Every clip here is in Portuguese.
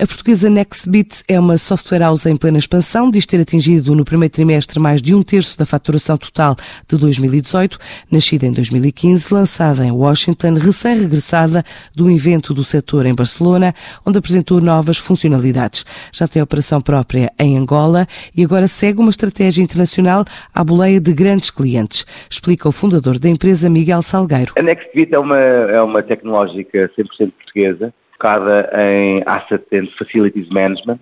A portuguesa NextBit é uma software house em plena expansão, diz ter atingido no primeiro trimestre mais de um terço da faturação total de 2018, nascida em 2015, lançada em Washington, recém-regressada do evento do setor em Barcelona, onde apresentou novas funcionalidades. Já tem operação própria em Angola e agora segue uma estratégia internacional à boleia de grandes clientes, explica o fundador da empresa, Miguel Salgueiro. A NextBit é uma, é uma tecnológica 100% portuguesa, focada em Asset and Facilities Management.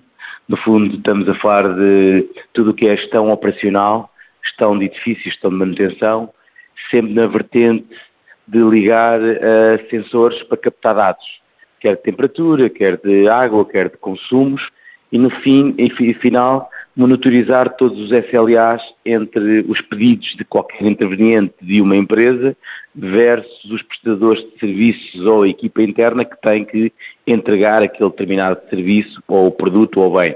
No fundo, estamos a falar de tudo o que é gestão operacional, gestão de edifícios, gestão de manutenção, sempre na vertente de ligar uh, sensores para captar dados, quer de temperatura, quer de água, quer de consumos, e no fim, em final, monitorizar todos os SLAs entre os pedidos de qualquer interveniente de uma empresa versus os prestadores de serviços ou a equipa interna que tem que entregar aquele determinado serviço ou produto ou bem.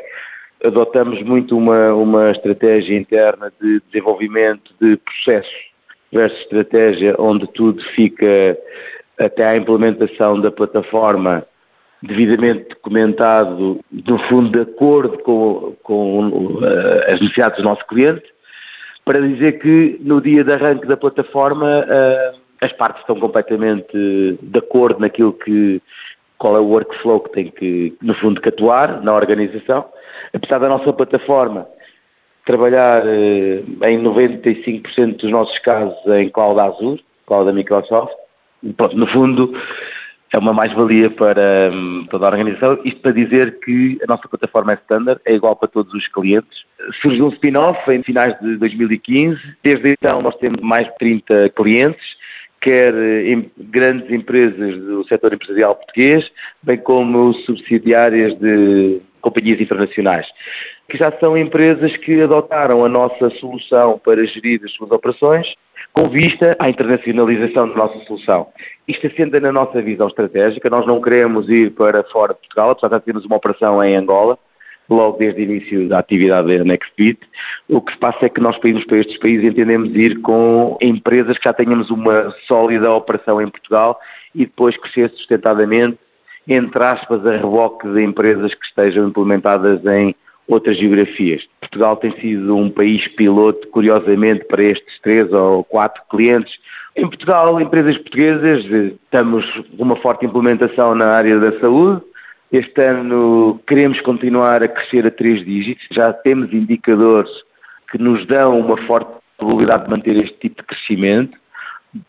Adotamos muito uma, uma estratégia interna de desenvolvimento de processos versus estratégia onde tudo fica até à implementação da plataforma devidamente documentado, no fundo, de acordo com, com uh, as necessidades do nosso cliente, para dizer que no dia de arranque da plataforma uh, as partes estão completamente de acordo naquilo que qual é o workflow que tem que, no fundo, que atuar na organização. Apesar da nossa plataforma trabalhar uh, em 95% dos nossos casos em cloud Azure, cloud da Microsoft, no fundo, é uma mais-valia para um, toda a organização. Isto para dizer que a nossa plataforma é standard, é igual para todos os clientes. Surgiu um spin-off em finais de 2015. Desde então nós temos mais de 30 clientes, quer em grandes empresas do setor empresarial português, bem como subsidiárias de companhias internacionais que já são empresas que adotaram a nossa solução para gerir as suas operações com vista à internacionalização da nossa solução. Isto assenta na nossa visão estratégica, nós não queremos ir para fora de Portugal, apesar de termos uma operação em Angola, logo desde o início da atividade da Nextbit. O que se passa é que nós, para irmos para estes países, entendemos ir com empresas que já tenhamos uma sólida operação em Portugal e depois crescer sustentadamente, entre aspas, a reboque de empresas que estejam implementadas em outras geografias. Portugal tem sido um país piloto, curiosamente, para estes três ou quatro clientes. Em Portugal, empresas portuguesas, estamos com uma forte implementação na área da saúde. Este ano queremos continuar a crescer a três dígitos. Já temos indicadores que nos dão uma forte probabilidade de manter este tipo de crescimento.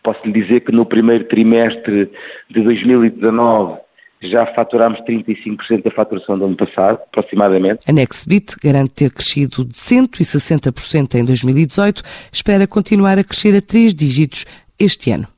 Posso lhe dizer que no primeiro trimestre de 2019 já faturámos 35% da faturação do ano passado, aproximadamente. A Nextbit garante ter crescido de 160% em 2018, espera continuar a crescer a três dígitos este ano.